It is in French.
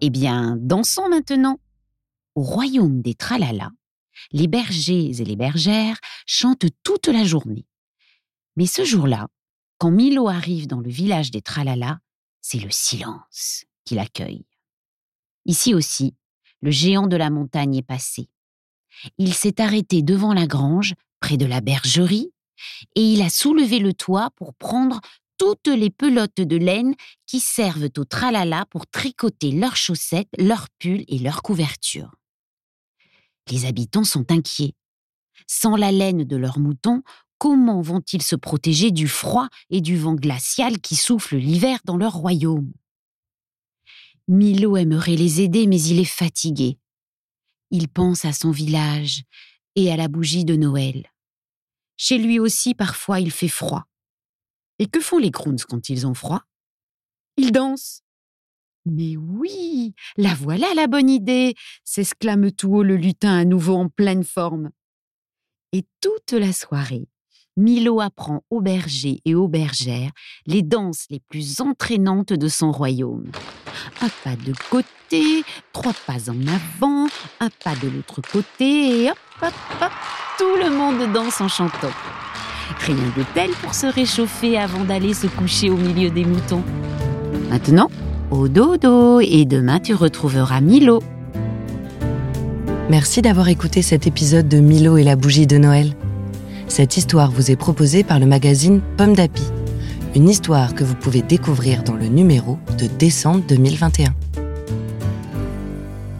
Eh bien, dansons maintenant. Au royaume des Tralala, les bergers et les bergères chantent toute la journée. Mais ce jour-là, quand Milo arrive dans le village des Tralala, c'est le silence qui l'accueille. Ici aussi, le géant de la montagne est passé. Il s'est arrêté devant la grange, près de la bergerie, et il a soulevé le toit pour prendre toutes les pelotes de laine qui servent au tralala pour tricoter leurs chaussettes, leurs pulls et leurs couvertures. Les habitants sont inquiets. Sans la laine de leurs moutons, comment vont-ils se protéger du froid et du vent glacial qui souffle l'hiver dans leur royaume? Milo aimerait les aider, mais il est fatigué. Il pense à son village et à la bougie de Noël. Chez lui aussi, parfois, il fait froid. Et que font les Groons quand ils ont froid? Ils dansent. Mais oui, la voilà la bonne idée s'exclame tout haut le lutin à nouveau en pleine forme. Et toute la soirée, Milo apprend aux bergers et aux bergères les danses les plus entraînantes de son royaume. Un pas de côté, trois pas en avant, un pas de l'autre côté, et hop, hop, hop, tout le monde danse en chantant. Rien de tel pour se réchauffer avant d'aller se coucher au milieu des moutons. Maintenant, au dodo, et demain tu retrouveras Milo. Merci d'avoir écouté cet épisode de Milo et la bougie de Noël. Cette histoire vous est proposée par le magazine Pomme d'Api. Une histoire que vous pouvez découvrir dans le numéro de décembre 2021.